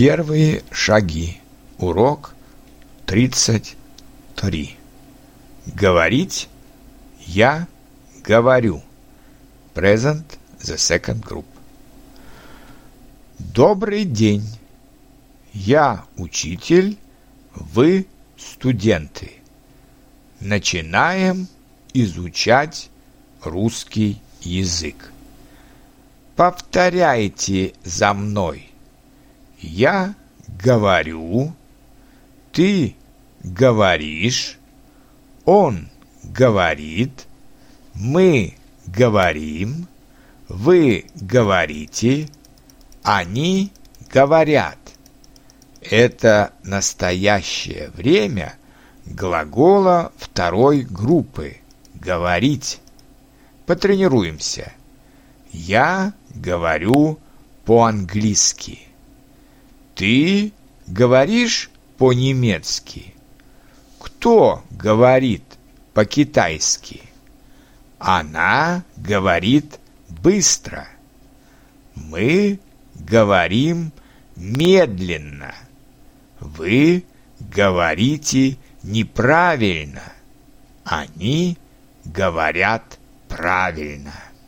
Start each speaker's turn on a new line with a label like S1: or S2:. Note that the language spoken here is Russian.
S1: Первые шаги. Урок 33. Говорить я говорю. Present the second group. Добрый день. Я учитель, вы студенты. Начинаем изучать русский язык. Повторяйте за мной. Я говорю, ты говоришь, он говорит, мы говорим, вы говорите, они говорят. Это настоящее время глагола второй группы «говорить». Потренируемся. Я говорю по-английски. Ты говоришь по-немецки. Кто говорит по-китайски? Она говорит быстро. Мы говорим медленно. Вы говорите неправильно. Они говорят правильно.